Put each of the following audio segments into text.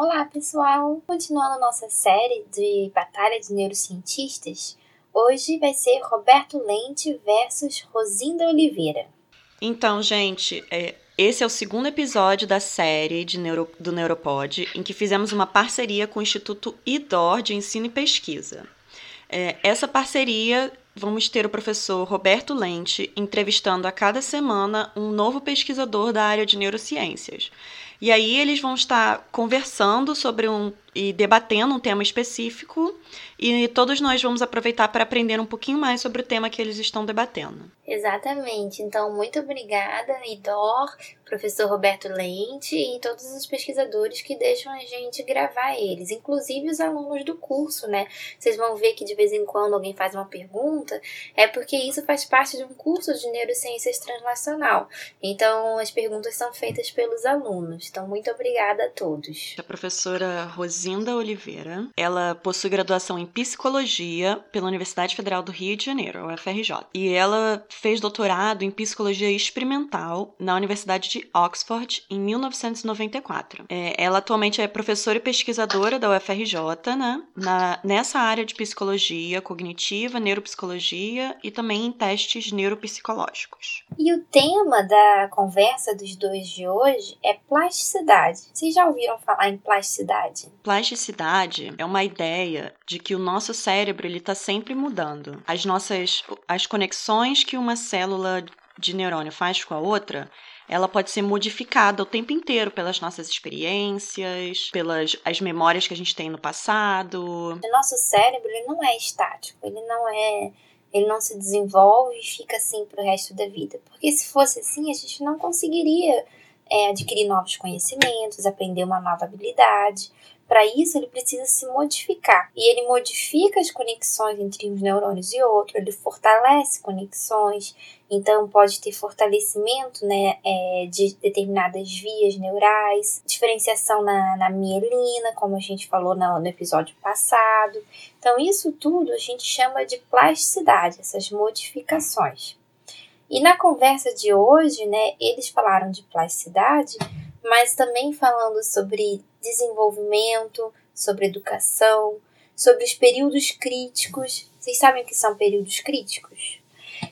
Olá, pessoal! Continuando nossa série de Batalha de Neurocientistas, hoje vai ser Roberto Lente versus Rosinda Oliveira. Então, gente, é, esse é o segundo episódio da série de Neuro, do Neuropod, em que fizemos uma parceria com o Instituto IDOR de Ensino e Pesquisa. É, essa parceria vamos ter o professor Roberto Lente entrevistando a cada semana um novo pesquisador da área de neurociências. E aí eles vão estar conversando sobre um e debatendo um tema específico e todos nós vamos aproveitar para aprender um pouquinho mais sobre o tema que eles estão debatendo. Exatamente. Então, muito obrigada, Idor, professor Roberto Lente e todos os pesquisadores que deixam a gente gravar eles, inclusive os alunos do curso, né? Vocês vão ver que de vez em quando alguém faz uma pergunta, é porque isso faz parte de um curso de neurociências transnacional. Então, as perguntas são feitas pelos alunos. Então, muito obrigada a todos. A professora Rosinha Rosinda Oliveira. Ela possui graduação em psicologia pela Universidade Federal do Rio de Janeiro, UFRJ. E ela fez doutorado em psicologia experimental na Universidade de Oxford em 1994. É, ela atualmente é professora e pesquisadora da UFRJ, né, na, nessa área de psicologia cognitiva, neuropsicologia e também em testes neuropsicológicos. E o tema da conversa dos dois de hoje é plasticidade. Vocês já ouviram falar em plasticidade? Plasticidade é uma ideia de que o nosso cérebro ele está sempre mudando. As nossas as conexões que uma célula de neurônio faz com a outra, ela pode ser modificada o tempo inteiro pelas nossas experiências, pelas as memórias que a gente tem no passado. O nosso cérebro ele não é estático, ele não é ele não se desenvolve e fica assim para o resto da vida. Porque se fosse assim, a gente não conseguiria é, adquirir novos conhecimentos, aprender uma nova habilidade. Para isso, ele precisa se modificar. E ele modifica as conexões entre uns neurônios e outros, ele fortalece conexões. Então, pode ter fortalecimento né, é, de determinadas vias neurais, diferenciação na, na mielina, como a gente falou no, no episódio passado. Então, isso tudo a gente chama de plasticidade, essas modificações. E na conversa de hoje, né, eles falaram de plasticidade, mas também falando sobre desenvolvimento, sobre educação, sobre os períodos críticos. Vocês sabem o que são períodos críticos?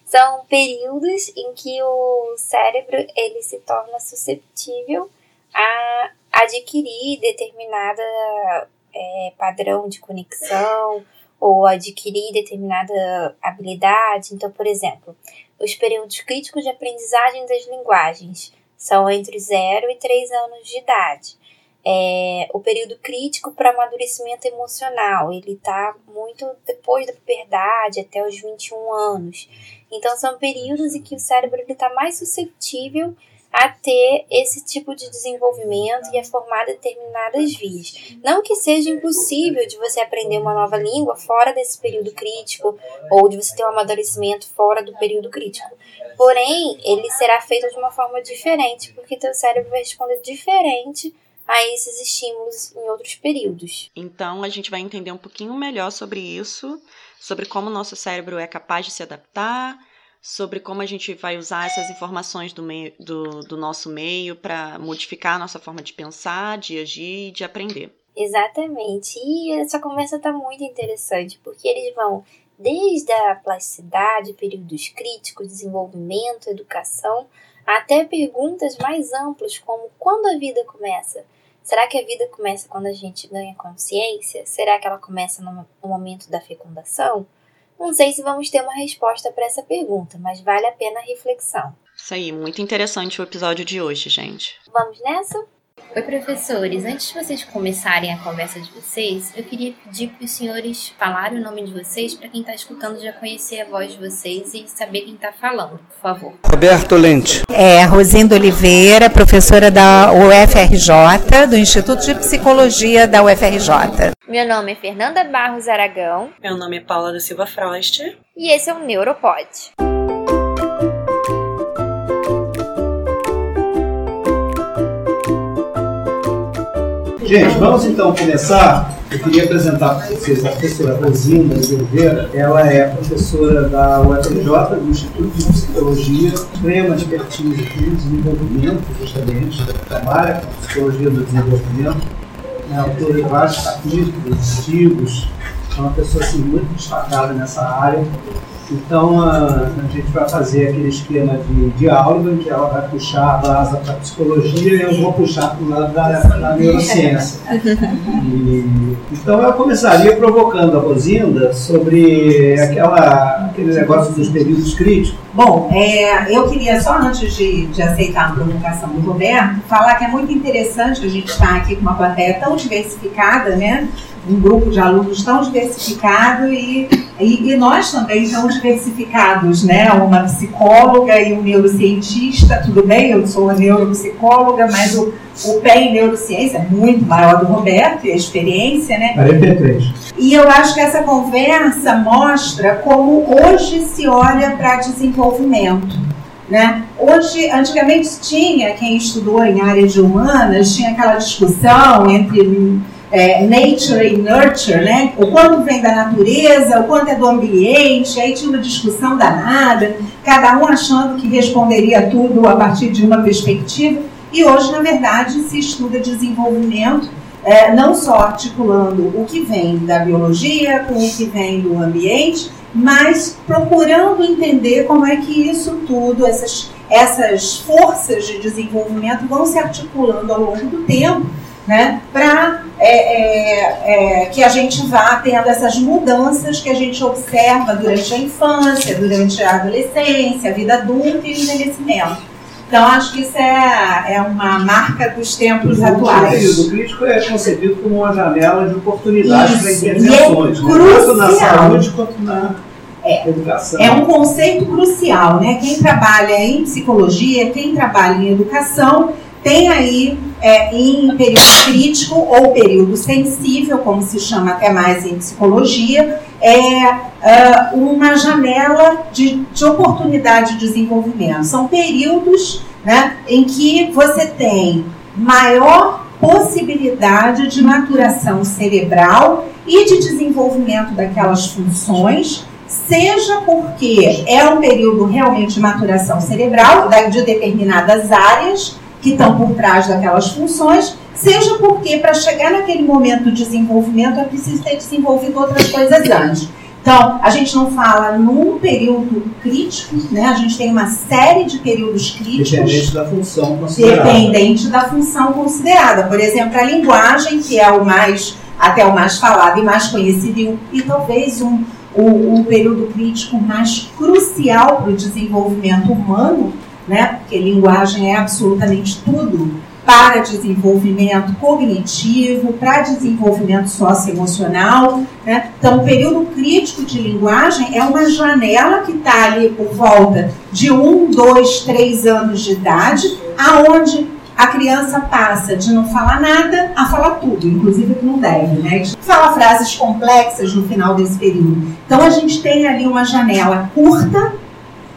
São períodos em que o cérebro ele se torna susceptível a adquirir determinada é, padrão de conexão ou adquirir determinada habilidade. Então, por exemplo, os períodos críticos de aprendizagem das linguagens são entre 0 e 3 anos de idade. É, o período crítico para amadurecimento emocional, ele está muito depois da puberdade, até os 21 anos. Então, são períodos em que o cérebro está mais suscetível a ter esse tipo de desenvolvimento e a formar determinadas vias. Não que seja impossível de você aprender uma nova língua fora desse período crítico ou de você ter um amadurecimento fora do período crítico. Porém, ele será feito de uma forma diferente, porque teu cérebro vai responder diferente a esses estímulos em outros períodos. Então, a gente vai entender um pouquinho melhor sobre isso, sobre como o nosso cérebro é capaz de se adaptar, sobre como a gente vai usar essas informações do, meio, do, do nosso meio para modificar a nossa forma de pensar, de agir e de aprender. Exatamente. E essa conversa está muito interessante, porque eles vão desde a plasticidade, períodos críticos, desenvolvimento, educação, até perguntas mais amplas, como quando a vida começa? Será que a vida começa quando a gente ganha consciência? Será que ela começa no, momento da fecundação? Não sei se vamos ter uma resposta para essa pergunta, mas vale a pena a reflexão. Isso aí, muito interessante o episódio de hoje, gente. Vamos nessa? Oi, professores. Antes de vocês começarem a conversa de vocês, eu queria pedir para os senhores falarem o nome de vocês para quem está escutando já conhecer a voz de vocês e saber quem está falando, por favor. Roberto Lente. É, Rosinda Oliveira, professora da UFRJ, do Instituto de Psicologia da UFRJ. Meu nome é Fernanda Barros Aragão. Meu nome é Paula da Silva Frost. E esse é o Neuropod. Gente, vamos então começar. Eu queria apresentar para vocês a professora Rosinda de Oliveira. Ela é professora da UFRJ, do Instituto de Psicologia, extrema expertise no desenvolvimento, justamente, trabalha com psicologia do desenvolvimento. né, autora de vários capítulos, artigos, é uma pessoa assim, muito destacada nessa área. Então a, a, gente vai fazer aquele esquema de, de aula, em que ela vai puxar a base para psicologia e eu vou puxar para o lado da, da neurociência. E, então eu começaria provocando a Rosinda sobre aquela, aquele negócio dos períodos críticos. Bom, é, eu queria só antes de, de aceitar a provocação do Roberto, falar que é muito interessante a gente estar aqui com uma plateia tão diversificada, né? Um grupo de alunos tão diversificado e, e, e, nós também tão diversificados, né? Uma psicóloga e um neurocientista, tudo bem, eu sou uma neuropsicóloga, mas o, o pé em neurociência é muito maior do Roberto e a experiência, né? 43. E eu acho que essa conversa mostra como hoje se olha para desenvolvimento. Né? Hoje, antigamente tinha, quem estudou em área de humanas, tinha aquela discussão entre é, nature e nurture, né? O quanto vem da natureza, o quanto é do ambiente, aí tinha uma discussão danada, cada um achando que responderia tudo a partir de uma perspectiva. E hoje, na verdade, se estuda desenvolvimento, é, não só articulando o que vem da biologia com o que vem do ambiente, mas procurando entender como é que isso tudo, essas, essas forças de desenvolvimento vão se articulando ao longo do tempo né, para é, é, é, que a gente vá tendo essas mudanças que a gente observa durante a infância, durante a adolescência, a vida adulta e o envelhecimento. Então, acho que isso é, é uma marca dos tempos atuais. O crítico é concebido como uma janela de oportunidade para intervenções, né? tanto na saúde quanto na é, educação. É um conceito crucial, né? Quem trabalha em psicologia, quem trabalha em educação, tem aí é, em período crítico ou período sensível, como se chama até mais em psicologia, é, é uma janela de, de oportunidade de desenvolvimento. São períodos né, em que você tem maior possibilidade de maturação cerebral e de desenvolvimento daquelas funções, seja porque é um período realmente de maturação cerebral de determinadas áreas que estão por trás daquelas funções, seja porque para chegar naquele momento de desenvolvimento é preciso ter desenvolvido outras coisas antes. Então, a gente não fala num período crítico, né? A gente tem uma série de períodos críticos. Dependente da função considerada. Dependente da função considerada. Por exemplo, a linguagem, que é o mais, até o mais falado e mais conhecido, e, e talvez um, um, um período crítico mais crucial para o desenvolvimento humano, né? Porque linguagem é absolutamente tudo para desenvolvimento cognitivo, para desenvolvimento socioemocional. Né? Então, o período crítico de linguagem é uma janela que está ali por volta de um, dois, três anos de idade, aonde a criança passa de não falar nada a falar tudo, inclusive que não deve, né? Fala frases complexas no final desse período. Então a gente tem ali uma janela curta,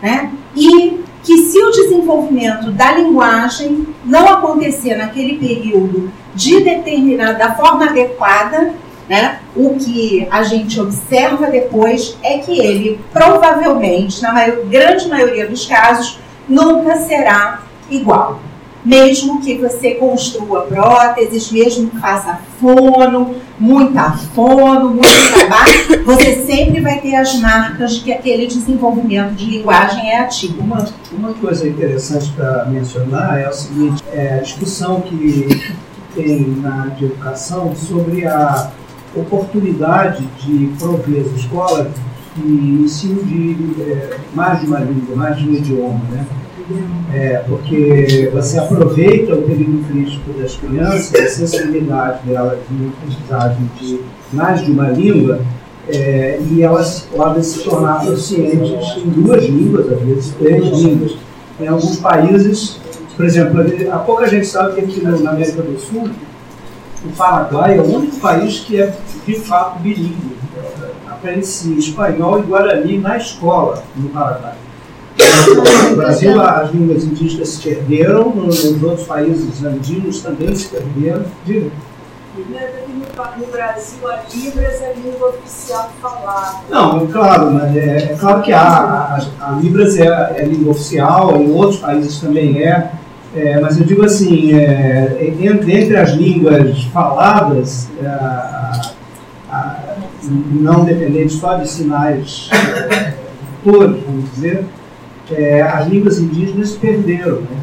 né? E que se o desenvolvimento da linguagem não acontecer naquele período de determinada da forma adequada, né, o que a gente observa depois é que ele provavelmente, na maior, grande maioria dos casos, nunca será igual mesmo que você construa próteses, mesmo que faça fono, muita fono, muito trabalho, você sempre vai ter as marcas de que aquele desenvolvimento de linguagem é ativo. Uma, uma coisa interessante para mencionar é o seguinte, é a discussão que tem na de educação sobre a oportunidade de prover as escolas de ensino de é, mais de uma língua, mais de um idioma, né? É, porque você aproveita o período crítico das crianças, a sensibilidade delas de aprendizagem de mais de uma língua, é, e elas podem se tornar proficientes em duas línguas, às vezes três línguas. Em alguns países, por exemplo, há pouca gente sabe que aqui na América do Sul, o Paraguai é o único país que é de fato bilíngue. Aprende-se espanhol e guarani na escola no Paraguai. No Brasil, as línguas indígenas se perderam, nos outros países andinos também se perderam. Diga. No Brasil, a Libras é a língua oficial falada. Não, claro, mas é, é claro que a, a, a Libras é, é língua oficial, em outros países também é. É, mas eu digo assim, é, entre, entre as línguas faladas, é, não dependente só de sinais é, todos, vamos dizer, é, as línguas indígenas perderam. Né?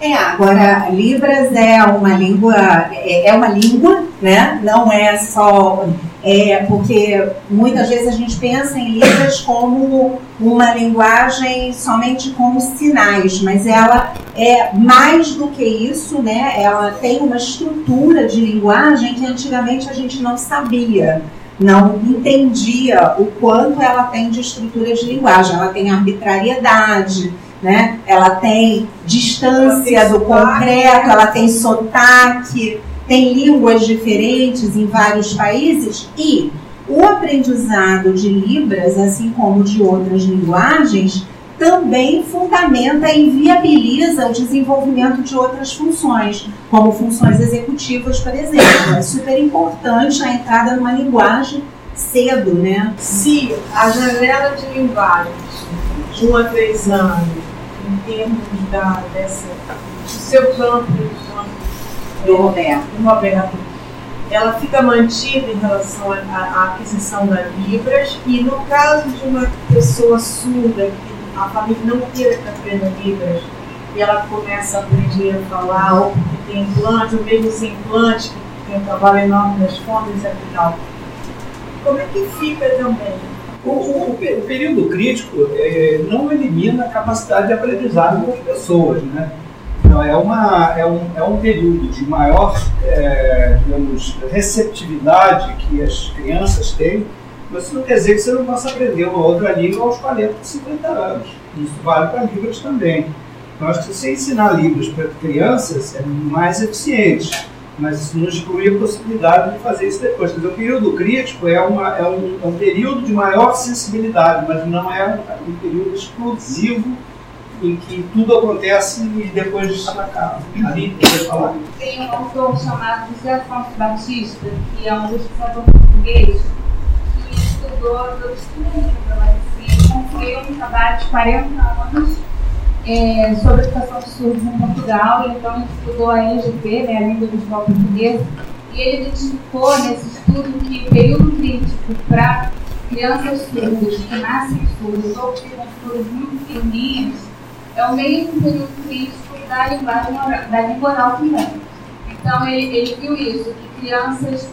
É, agora Libras é uma língua, é, é uma língua, né? Não é só é porque muitas vezes a gente pensa em Libras como uma linguagem somente com sinais, mas ela é mais do que isso, né? Ela tem uma estrutura de linguagem que antigamente a gente não sabia não entendia o quanto ela tem de estrutura de linguagem. Ela tem arbitrariedade, né? ela tem distância ela tem do concreto, ela tem sotaque, tem línguas diferentes em vários países e o aprendizado de Libras, assim como de outras linguagens, também fundamenta e viabiliza o desenvolvimento de outras funções, como funções executivas, por exemplo. É super importante a entrada numa linguagem cedo, né? Se a janela de linguagens de um a três anos, em termos da, dessa, do seu campo, do Roberto, do Roberto ela fica mantida em relação à aquisição da Libras e no caso de uma pessoa surda que a família não queira que aprenda Libras e ela começa a aprender a falar, ou tem implante, ou mesmo sem implante, que tem um trabalho enorme nas fontes tal. Como é que fica também? O, o, o período crítico é, não elimina a capacidade de aprendizagem das pessoas, né? Então, é, uma, é, um, é um período de maior é, digamos, receptividade que as crianças têm mas isso não quer dizer que você não possa aprender uma outra língua aos 40, 50 anos. Isso vale para Libras também. Então, acho que se você ensinar Libras para crianças, é mais eficiente. Mas isso não exclui a possibilidade de fazer isso depois. Quer dizer, o período crítico é, uma, é, um, é um período de maior sensibilidade, mas não é um, um período explosivo em que tudo acontece e depois isso acaba. Ali, falar? Tem um autor chamado José Afonso Batista, que é um pesquisador português, do estudo pela medicina, concluiu um trabalho de 40 anos é, sobre educação de surdos em Portugal, então ele estudou a LGP, né, a língua visual portuguesa, e ele identificou nesse estudo que o período crítico para crianças surdas que nascem surdas ou que ficam surdas muito pequenininhas é o mesmo período crítico da linguagem da língua oral também. Então ele, ele viu isso, que crianças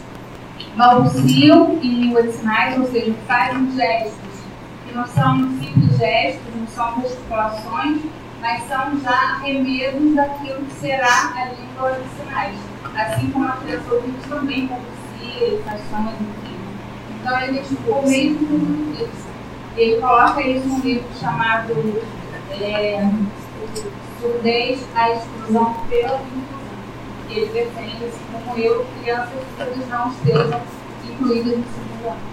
balbuciam em língua de sinais, ou seja, fazem gestos que não são simples gestos, não são gesticulações, mas são já remedos daquilo que será a língua de sinais. Assim como a criança ouvinte também balbucia e faz sons, enfim. Então ele identificou mesmo isso. Ele coloca isso num livro chamado é, Surdez, a exclusão pela inclusão ele defende, assim como eu, crianças que não estejam incluídas no segundo ano.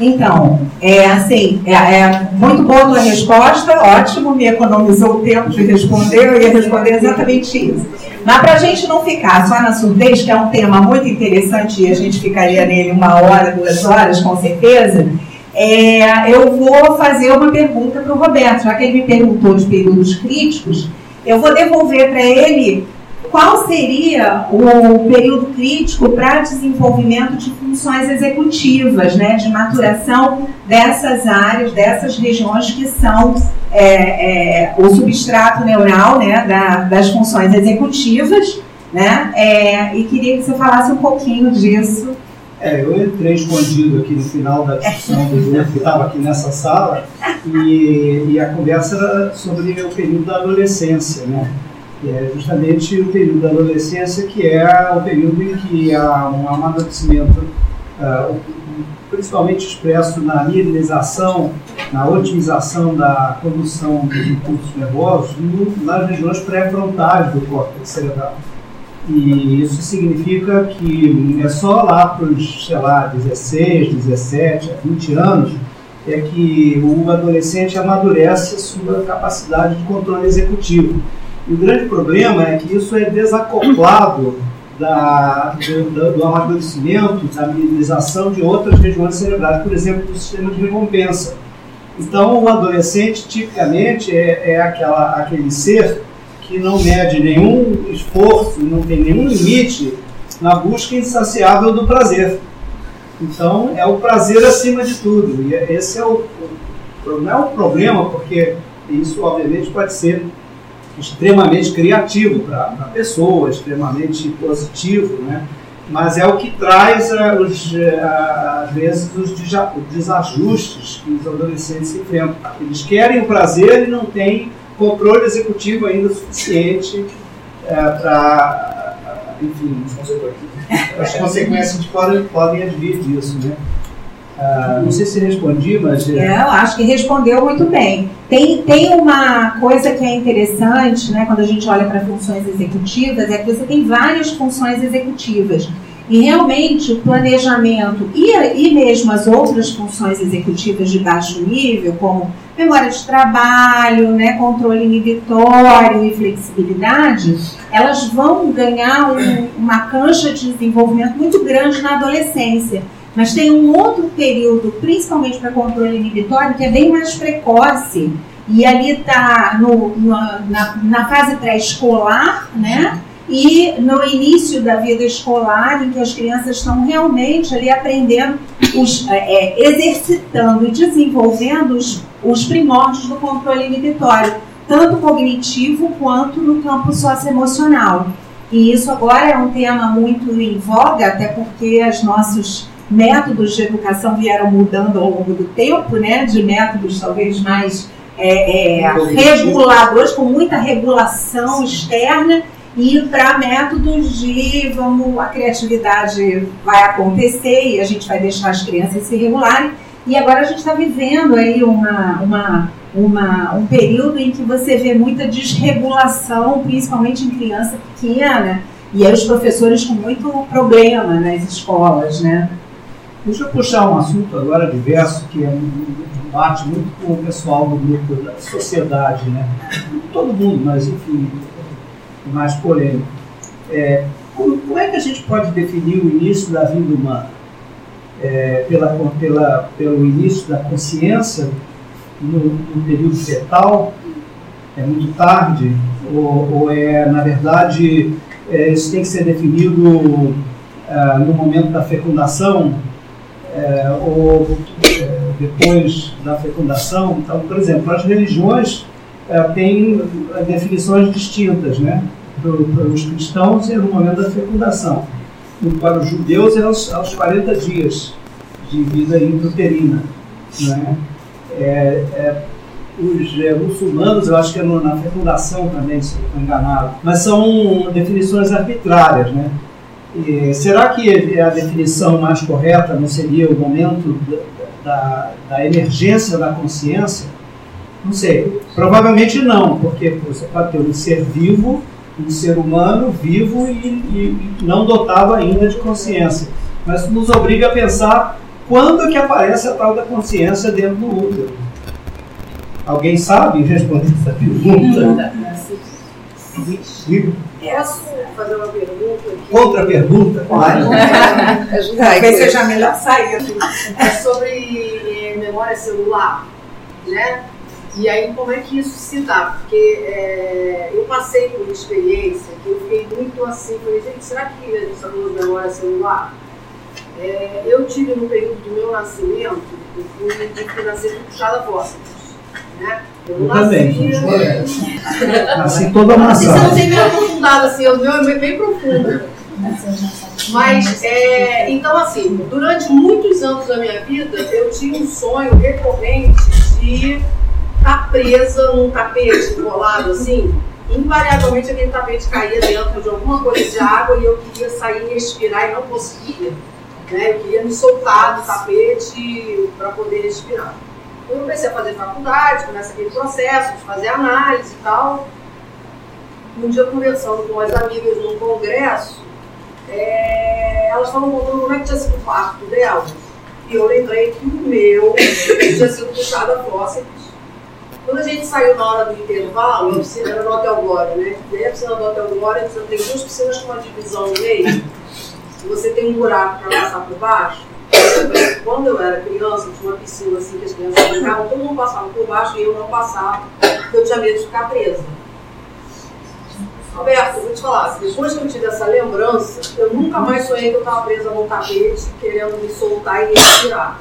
Então, é assim, é, é, muito boa a tua resposta, ótimo, me economizou o tempo de responder, eu ia responder exatamente isso. Mas para a gente não ficar só na surdez, que é um tema muito interessante e a gente ficaria nele uma hora, duas horas, com certeza, é, eu vou fazer uma pergunta para o Roberto, já que ele me perguntou de períodos críticos, eu vou devolver para ele qual seria o período crítico para desenvolvimento de funções executivas, né, de maturação dessas áreas, dessas regiões que são é, é, o substrato neural né, da, das funções executivas, né, é, e queria que você falasse um pouquinho disso. É, eu entrei escondido aqui no final da discussão do grupo que estava aqui nessa sala e, e a conversa era sobre o período da adolescência, né? Que é justamente o período da adolescência, que é o período em que há um amadurecimento, uh, principalmente expresso na minimização, na otimização da condução dos impulsos nervosos nas regiões pré-frontais do córtex cerebral. E isso significa que é só lá para os, sei lá, 16, 17, 20 anos é que o adolescente amadurece a sua capacidade de controle executivo. O grande problema é que isso é desacoplado da, do, do, amadurecimento, da minimização de outras regiões cerebrais, por exemplo, do sistema de recompensa. Então, o adolescente, tipicamente, é, é aquela, aquele ser que não mede nenhum esforço, não tem nenhum limite na busca insaciável do prazer. Então, é o prazer acima de tudo. E esse é o, não é o problema, porque isso, obviamente, pode ser extremamente criativo para a pessoa, extremamente positivo, né? mas é o que traz, os, uh, às vezes, os desajustes que os adolescentes enfrentam. Eles querem o prazer e não têm controle executivo ainda suficiente uh, para, enfim, as consequências podem, podem advir disso, né? Uh, não sei se respondi, mas. É, eu acho que respondeu muito bem. Tem, tem uma coisa que é interessante, né, quando a gente olha para funções executivas, é que você tem várias funções executivas. E realmente o planejamento e, e mesmo as outras funções executivas de baixo nível, como memória de trabalho, né, controle inibitório e flexibilidade, elas vão ganhar um, uma cancha de desenvolvimento muito grande na adolescência. Mas tem um outro período, principalmente para controle inibitório, que é bem mais precoce. E ali está na, na fase pré-escolar, né? E no início da vida escolar, em que as crianças estão realmente ali aprendendo, os, é, é exercitando e desenvolvendo os, os primórdios do controle inibitório, tanto cognitivo quanto no campo socioemocional. E isso agora é um tema muito em voga, até porque as nossos métodos de educação vieram mudando ao longo do tempo, né, de métodos talvez mais é, é, reguladores, com muita regulação externa, e para métodos de vamos, a criatividade vai acontecer e a gente vai deixar as crianças se regularem. E agora a gente está vivendo aí uma, uma, uma, um período em que você vê muita desregulação, principalmente em criança pequena, e aí os professores com muito problema nas escolas, né? Deixa eu puxar um assunto agora diverso, que é um bate muito com o pessoal do grupo da sociedade, né? Todo mundo, mas enfim, mais polêmico. É, como, como, é que a gente pode definir o início da vida humana? É, pela, pela, pelo início da consciência no, no, período fetal? É muito tarde? Ou, ou é, na verdade, é, isso tem que ser definido é, no momento da fecundação? É, ou é, depois da fecundação. Então, por exemplo, as religiões é, têm é, definições distintas, né? Para, os cristãos é no momento da fecundação. E para os judeus é aos, aos 40 dias de vida intrauterina. Né? É, é, os é, muçulmanos, eu acho que é no, na fecundação também, se não estou enganado, mas são definições arbitrárias, né? E será que a definição mais correta não seria o momento da, da emergência da consciência? Não sei. Provavelmente não, porque você pode ter um ser vivo, um ser humano vivo e, e, e não dotado ainda de consciência. Mas nos obriga a pensar quando que aparece a tal da consciência dentro do útero. Alguém sabe responder essa pergunta? Posso fazer uma pergunta? Aqui? Outra pergunta? Pode. Talvez seja melhor saída. É sobre é, memória celular, né? E aí, como é que isso se dá? Porque é, eu passei por uma experiência que eu fiquei muito assim, falei, gente, será que a gente está falando de memória celular? É, eu tive no período do meu nascimento, eu fui, de nascer puxada fósseis, né? Eu, também, Nasci toda amassada. Você não tem meio aprofundado assim, o meu é bem profundo. Mas, é, então assim, durante muitos anos da minha vida, eu tinha um sonho recorrente de estar presa num tapete enrolado assim. Invariavelmente aquele tapete caía dentro de alguma coisa de água e eu queria sair e respirar e não conseguia. Né? Eu queria me soltar do tapete para poder respirar. Eu comecei a fazer faculdade, começa aquele processo de fazer análise e tal. Um dia conversando com as amigas num congresso, é, elas estavam contando como é que tinha sido o parto delas. E eu lembrei que o meu tinha sido puxado a fósseis. Quando a gente saiu na hora do intervalo, a piscina era no Hotel Glória, né? E aí a piscina do Hotel Glória, você tem duas piscinas com uma divisão no meio. Você tem um buraco para passar por baixo. Que quando eu era criança, tinha uma piscina assim que as crianças brincavam, todo mundo passava por baixo e eu não passava, porque eu tinha medo de ficar presa. Roberto, vou te falar, depois que eu tive essa lembrança, eu nunca mais sonhei que eu estava presa num tapete, querendo me soltar e respirar.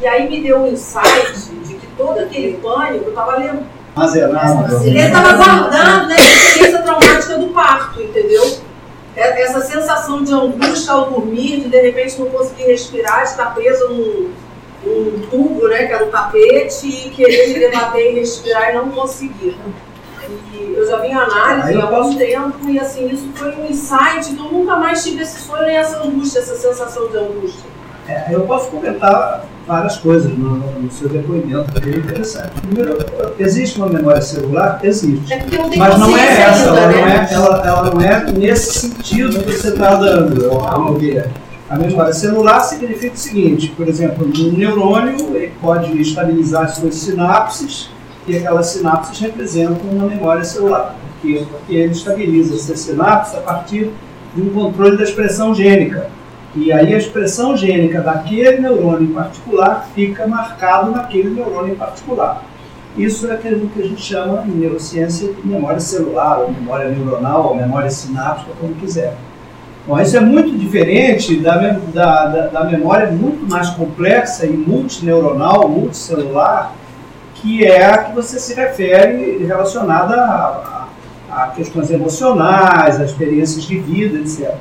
E aí me deu um insight de que todo aquele pânico eu estava lembrando. Armazenado. Ele estava guardando né, a experiência traumática do parto, entendeu? É- Essa sensação de angústia ao dormir, de de repente não conseguir respirar, estar preso num, num tubo, né, que era o tapete, e querer me debater e respirar e não conseguir. E eu já vi análise há algum tempo, e assim, isso foi um insight, então eu nunca mais tive esse sonho nem essa angústia, essa sensação de angústia. É, eu posso comentar várias coisas no, no seu depoimento, que é interessante. Primeiro, existe uma memória celular? Existe. É Mas não é essa, ela não né? é, ela, ela não é nesse sentido que você está dando, ao meu ver. A memória celular significa o seguinte, por exemplo, no neurônio ele pode estabilizar as suas sinapses e aquelas sinapses representam uma memória celular, porque, porque ele estabiliza essas sinapses a partir de um controle da expressão gênica. E aí a expressão gênica daquele neurônio em particular fica marcado naquele neurônio em particular. Isso é aquilo que a gente chama em neurociência de memória celular, ou memória neuronal, ou memória sináptica, como quiser. Bom, isso é muito diferente da, da, da, da memória muito mais complexa e multineuronal, multicelular, que é a que você se refere relacionada a, a, a questões emocionais, a experiências de vida, etc.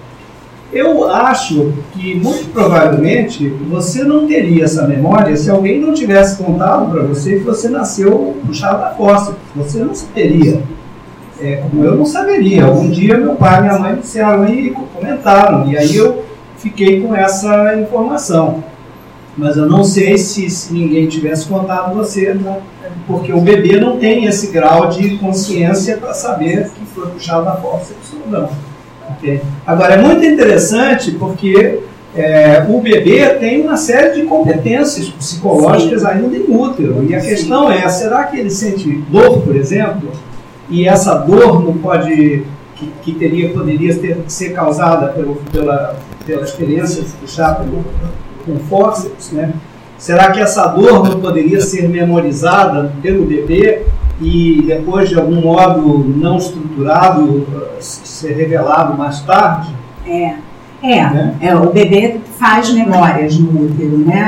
Eu acho que, muito provavelmente, você não teria essa memória se alguém não tivesse contado para você que você nasceu puxado da fossa. Você não saberia. É, como eu não saberia. Algum dia meu pai e minha mãe disseram e comentaram. E aí eu fiquei com essa informação. Mas eu não sei se, se ninguém tivesse contado você, né? porque o bebê não tem esse grau de consciência para saber que foi puxado da fossa ou não. Agora, é muito interessante porque é, o bebê tem uma série de competências psicológicas ainda em útero. E a questão é, será que ele sente dor, por exemplo? E essa dor não pode, que, que teria, poderia ter, ser causada pelo, pela, pela experiência de puxar pelo, com fórceps, né? Será que essa dor não poderia ser memorizada pelo bebê e depois, de algum modo não estruturado, eh, ser revelado mais tarde? É, é, Né? é, o bebê faz memórias no útero, né?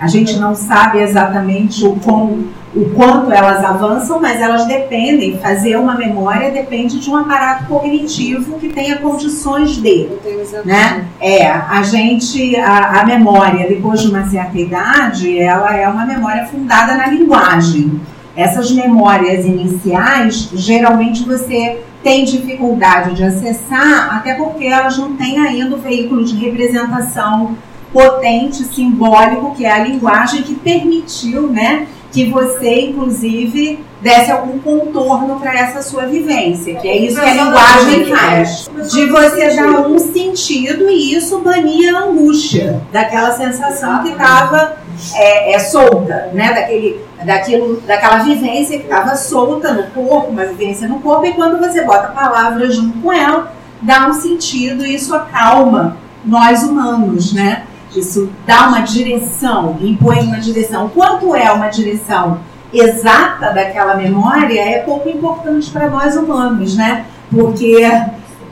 A, a gente não sabe exatamente o, quão, o quanto elas avançam, mas elas dependem, fazer uma memória depende de um aparato cognitivo que tenha condições de. Eu tenho exemplo. né? É, a gente, a, a memória, depois de uma certa idade, ela é uma memória fundada na linguagem. Essas memórias iniciais, geralmente você tem dificuldade de acessar, até porque elas não têm ainda o veículo de representação potente, simbólico, que é a linguagem que permitiu, né, que você, inclusive, desse algum contorno para essa sua vivência, que é isso que a linguagem faz. De você dar um sentido e isso bania a angústia daquela sensação que estava é, é, solta, né? Daquele, daquilo, daquela vivência que estava solta no corpo, uma vivência no corpo, e quando você bota palavras junto com ela, dá um sentido e isso acalma nós humanos, né? Isso dá uma direção, impõe uma direção. Quanto é uma direção exata daquela memória é pouco importante para nós humanos, né? Porque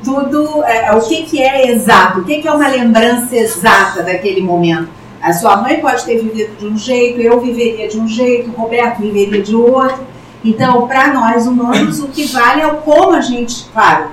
tudo, é, o que, que é exato? O que, que é uma lembrança exata daquele momento? A sua mãe pode ter vivido de um jeito, eu viveria de um jeito, Roberto viveria de outro. Então, para nós humanos, o que vale é o como a gente, claro,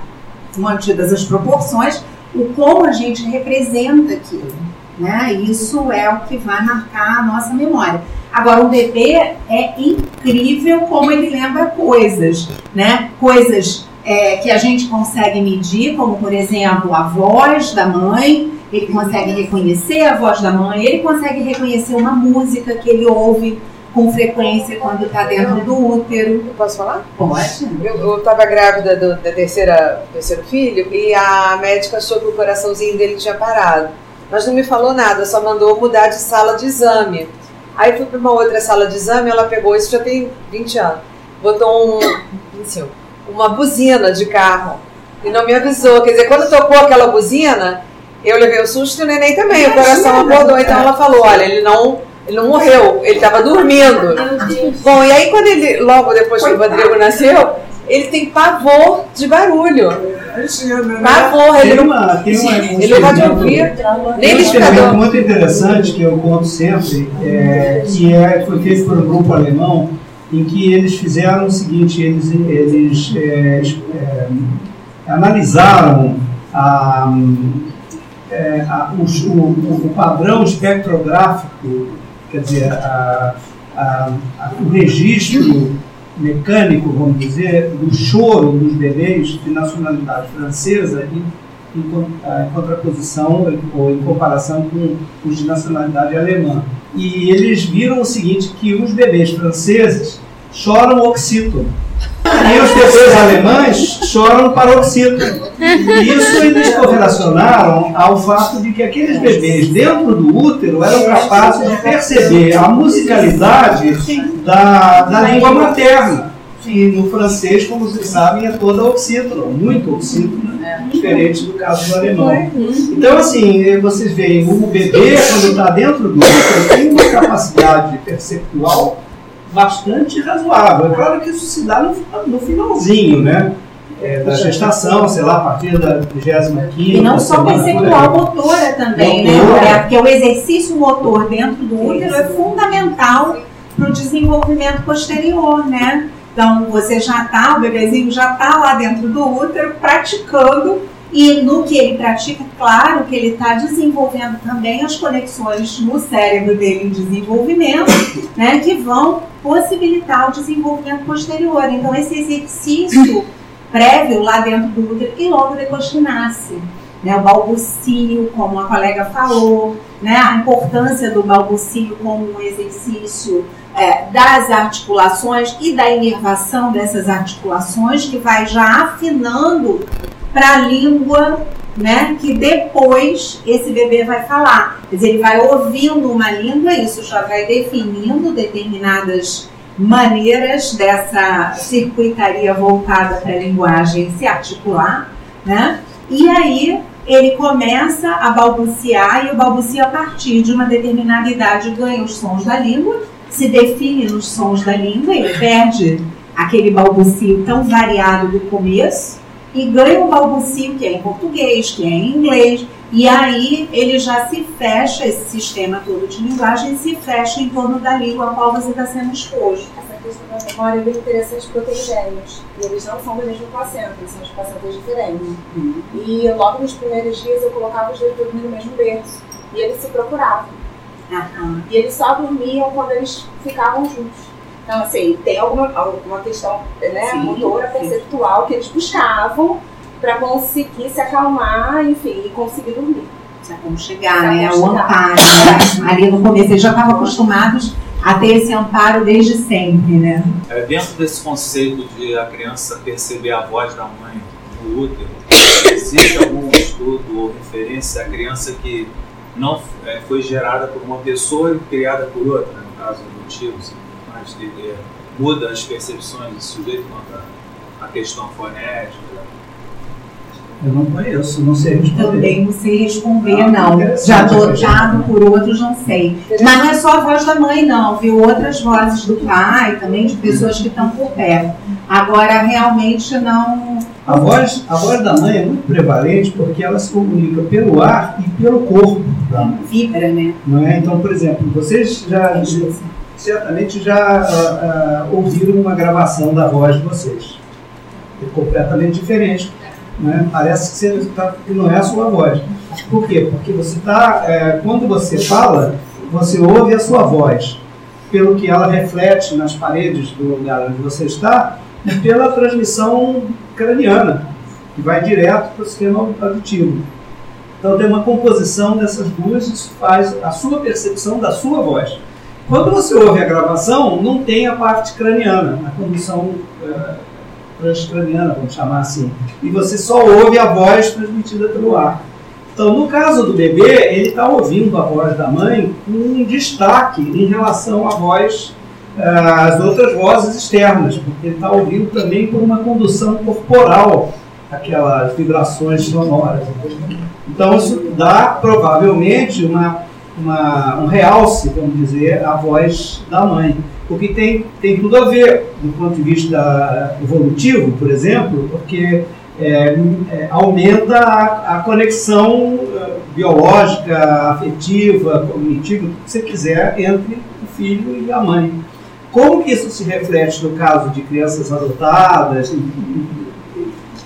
mantidas as proporções, o como a gente representa aquilo. Né? Isso é o que vai marcar a nossa memória. Agora, o bebê é incrível como ele lembra coisas, né? Coisas é, que a gente consegue medir, como por exemplo a voz da mãe, ele consegue reconhecer a voz da mãe, ele consegue reconhecer uma música que ele ouve com frequência quando está dentro do útero. Eu posso falar? Pode. Eu estava grávida do, da terceira terceiro filho e a médica achou que o coraçãozinho dele tinha parado. Mas não me falou nada, só mandou mudar de sala de exame. Aí fui para uma outra sala de exame, ela pegou, isso já tem 20 anos, botou um, 25, uma buzina de carro e não me avisou. Quer dizer, quando tocou aquela buzina, Eu levei o susto e o neném também, o coração acordou. Então ela falou: olha, ele não, ele não morreu, ele estava dormindo. Bom, e aí quando ele, logo depois que o Rodrigo nasceu, ele tem pavor de barulho. Pavor, ele Tem não, uma, tem uma, um ele não pode experimento- ouvir nem um liquidificador. muito interessante que eu conto sempre, é, que é, foi feito por um grupo alemão, em que eles fizeram o seguinte, eles, eles é, é, analisaram a, é, a- o, o- o padrão espectrográfico, quer dizer, a- o registro mecânico, vamos dizer, do choro dos bebês de nacionalidade francesa em, ah, em contraposição ou em comparação com os de nacionalidade alemã. E eles viram o seguinte, que os bebês franceses choram oxítono. E os bebês alemães choram paroxítono. E isso eles correlacionaram ao fato de que aqueles bebês dentro do útero eram capazes de perceber a musicalidade da, da língua materna. E no francês, como vocês sabem, é toda oxítono, muito oxítono, diferente do caso do alemão. Então, assim, eh, vocês veem, o bebê, quando está dentro do útero, tem uma capacidade perceptual bastante razoável. É claro que isso se dá no, no finalzinho, né? É, da gestação, sei lá, a partir da 25 E não só perceptual, motora também, né? Motora. É, Porque o exercício motor dentro do útero é fundamental para o desenvolvimento posterior, né? Então você já está, o bebezinho já está lá dentro do útero praticando e no que ele pratica, claro que ele está desenvolvendo também as conexões no cérebro dele em desenvolvimento, né? Que vão possibilitar o desenvolvimento posterior. Então esse exercício prévio lá dentro do útero e logo depois que nasce. Né, o balbucio, como a colega falou, né, a importância do balbucio como um exercício é, das articulações e da inervação dessas articulações, que vai já afinando para a língua né, que depois esse bebê vai falar. Quer dizer, ele vai ouvindo uma língua, isso já vai definindo determinadas maneiras dessa circuitaria voltada para a linguagem se articular, né? E aí ele começa a balbuciar e o balbucio a partir de uma determinada idade ganha os sons da língua, se define nos sons da língua, ele perde aquele balbucio tão variado do começo e ganha um balbucio que é em português, que é em inglês, e aí ele já se fecha, esse sistema todo de linguagem se fecha em torno da língua a qual você está sendo exposto. Essa questão da memória é bem interessante porque eu tenho gêmeos. E eles não são da mesma placenta, eles são de placentas diferentes. E logo nos primeiros dias eu colocava os dois no mesmo berço. E eles se procuravam. Aham. E eles só dormiam quando eles ficavam juntos. Então, assim, tem alguma, alguma questão né, Sim, motora, sim. perceptual que eles buscavam para conseguir se acalmar, enfim, e conseguir dormir. Já vamos chegar, Já né? O amparo. né? Ali no começo, eles já estavam acostumados a ter esse amparo desde sempre, né? É, dentro desse conceito de a criança perceber a voz da mãe no útero, existe algum estudo ou referência à criança que não é, foi gerada por uma pessoa e criada por outra, né, no caso adotivos, mas que é, muda as percepções do sujeito quanto à- questão fonética? Eu não conheço, não sei responder. Também não sei responder, Ah, não. Já adotado por outros, não sei. Mas não é só a voz da mãe, não, viu? Outras vozes do pai, também de pessoas que estão por perto. Agora, realmente, não. A voz, a voz da mãe é muito prevalente porque ela se comunica pelo ar e pelo corpo. tá? Vibra, né? Não é? Então, por exemplo, vocês já certamente já ah, ah, ouviram uma gravação da voz de vocês. É completamente diferente. Né? Parece que, você tá, que não é a sua voz. Por quê? Porque você está. quando você fala, você ouve a sua voz, pelo que ela reflete nas paredes do lugar onde você está e pela transmissão craniana, que vai direto para o sistema auditivo. Então tem uma composição dessas duas, isso faz a sua percepção da sua voz. Quando você ouve a gravação, não tem a parte craniana, a condição eh, transcraniana, vamos chamar assim. E você só ouve a voz transmitida pelo ar. Então, no caso do bebê, ele está ouvindo a voz da mãe com um destaque em relação à voz, às outras vozes externas, porque ele está ouvindo também por uma condução corporal aquelas vibrações sonoras. Então isso dá provavelmente uma, uma, um realce, vamos dizer, à voz da mãe. Porque tem, tem tudo a ver do ponto de vista evolutivo, por exemplo, porque é, é, aumenta a, a conexão uh, biológica, afetiva, cognitiva, o que você quiser, entre o filho e a mãe. Como que isso se reflete no caso de crianças adotadas?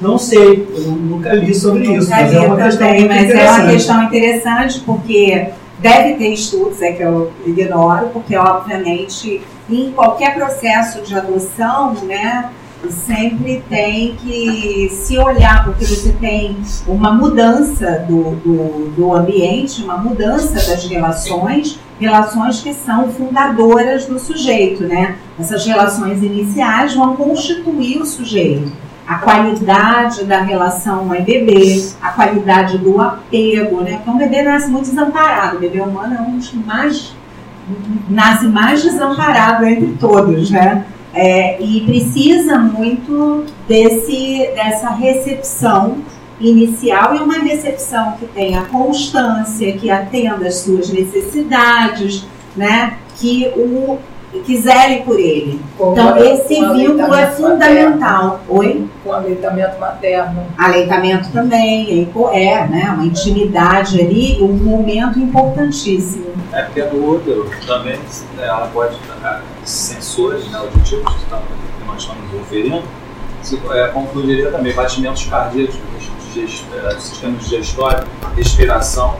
Não sei, eu nunca li sobre nunca isso, mas é uma questão também, mas é uma questão interessante porque deve ter estudos, é que eu ignoro, porque obviamente em qualquer processo de adoção, né, sempre tem que se olhar, porque você tem uma mudança do, do, do, ambiente, uma mudança das relações, relações que são fundadoras do sujeito, né? Essas relações iniciais vão constituir o sujeito. A qualidade da relação mãe-bebê, a qualidade do apego, né? Porque um bebê nasce muito desamparado, o bebê humano é um dos que mais nasce mais desamparado entre todos, né? É, e precisa muito desse, dessa recepção inicial e uma recepção que tenha constância, que atenda às suas necessidades, né? que o quiserem por ele. Como então, esse vínculo é fundamental. Materno. Oi? Com aleitamento materno. Aleitamento também, é, é, né? Uma intimidade ali, um momento importantíssimo. É porque no útero também ela pode sensores né, auditivos que nós estamos referindo, se é, confundiria também batimentos cardíacos, é, sistema digestório, respiração,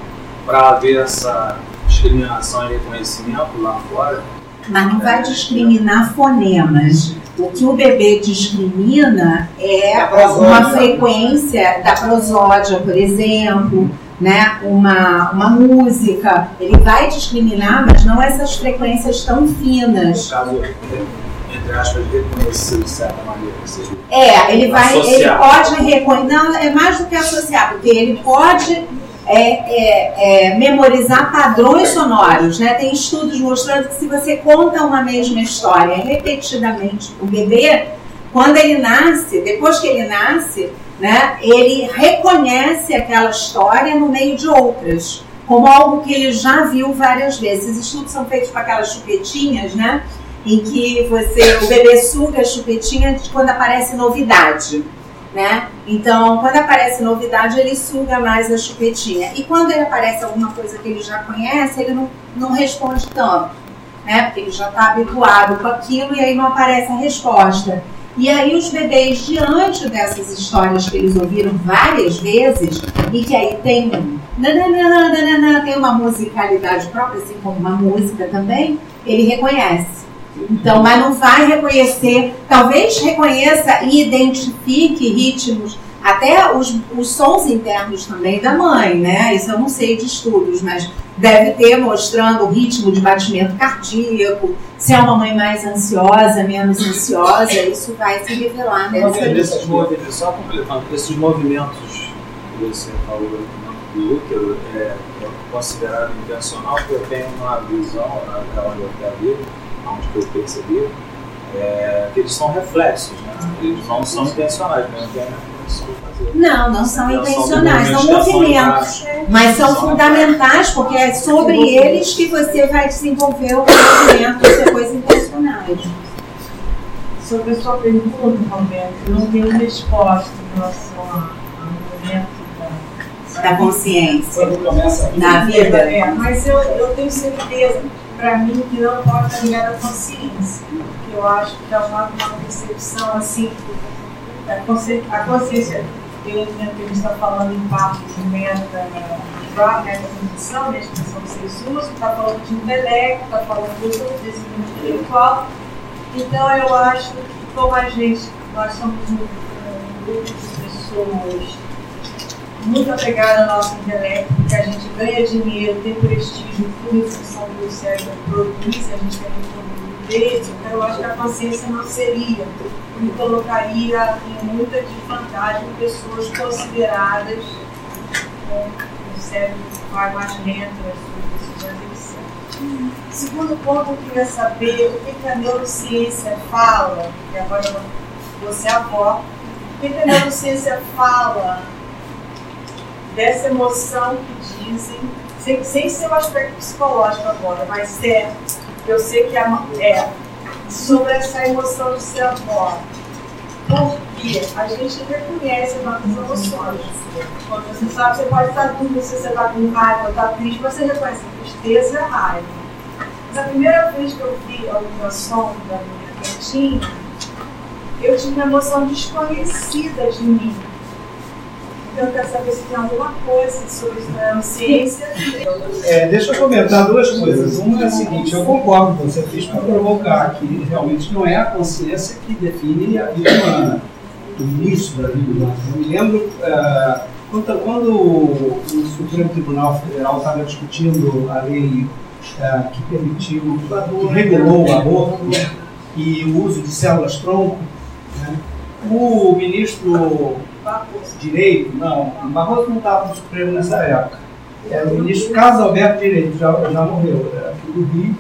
para haver essa discriminação e reconhecimento lá fora. Mas não vai discriminar fonemas. O que o bebê discrimina é uma frequência da prosódia, por exemplo, né, uma, uma música, ele vai discriminar, mas não essas frequências tão finas. No caso, entre aspas, reconhecer de certa maneira. É, ele vai, ele pode reconhecer, não, é mais do que associar, porque ele pode é, é, é, memorizar padrões sonoros, né? Tem estudos mostrando que se você conta uma mesma história repetidamente o bebê, quando ele nasce, depois que ele nasce, né, ele reconhece aquela história no meio de outras, como algo que ele já viu várias vezes. Esses estudos são feitos com aquelas chupetinhas, né, em que você, o bebê suga a chupetinha quando aparece novidade. Né? Então, quando aparece novidade, ele suga mais a chupetinha. E quando ele aparece alguma coisa que ele já conhece, ele não, não responde tanto, né? Porque ele já está habituado com aquilo e aí não aparece a resposta. E aí os bebês, diante dessas histórias que eles ouviram várias vezes, e que aí tem, nananana, tem uma musicalidade própria, assim como uma música também, ele reconhece. Então, mas não vai reconhecer, talvez reconheça e identifique ritmos até os, os sons internos também da mãe, né? Isso eu não sei de estudos, mas deve ter mostrando o ritmo de batimento cardíaco, se é uma mãe mais ansiosa, menos ansiosa, isso vai se revelar nessa esses movimentos, Só completando, esses movimentos que você falou do útero é, é considerado intencional, porque eu tenho uma visão, na onde eu onde eu percebi, é, que eles são reflexos, né? eles não são intencionais, mas não tem não, não são intencionais, são movimentos, mas são fundamentais porque é sobre eles que você vai desenvolver o movimento depois intencionais. Sobre a sua pergunta, Roberto, eu não tenho resposta em relação ao movimento da, da consciência na vida. É, mas eu, eu tenho certeza, para mim, que não pode estar ligado à consciência. Eu acho que é uma, uma percepção assim a consciência, eu entendo que ele está falando em parte de meta, meta-cognição, né, expressão que vocês está falando de intelecto, está falando do desenvolvimento intelectual. Então, eu acho que, como a gente, nós somos um grupo de pessoas muito apegada nosso intelecto, porque a gente ganha dinheiro, tem prestígio, tudo em função do cérebro produz, a gente tem muito dele, então eu acho que a consciência não seria me colocaria em muita desvantagem pessoas consideradas com o cérebro mais lento as suas decisões. Segundo ponto, eu queria saber o que, que a neurociência fala, e agora você é avó, que a neurociência fala dessa emoção que dizem, sem, sem ser o aspecto psicológico agora, mas é, eu sei que é, é sobre essa emoção de ser avó. Porque a gente reconhece as nossas emoções. Quando você sabe, você pode estar dúvida se você está com raiva está triste, você reconhece a tristeza e a raiva. Mas a primeira vez que eu vi a ultrassom da minha netinha, eu tinha uma emoção desconhecida de mim. Então eu quero saber se tem alguma coisa sobre isso na ciência. É, deixa eu comentar duas coisas. Uma é a seguinte, eu concordo com você fez para provocar que realmente não é a consciência que define a vida humana, o início da vida humana. Eu me lembro uh, quando, quando, o Supremo Tribunal Federal estava discutindo a lei uh, que permitiu, que regulou o aborto e o uso de células-tronco, né? o ministro Direito, não, o Barroso não estava no Supremo nessa época. Era o ministro Carlos Alberto Direito, já, já morreu, era aqui do Rio.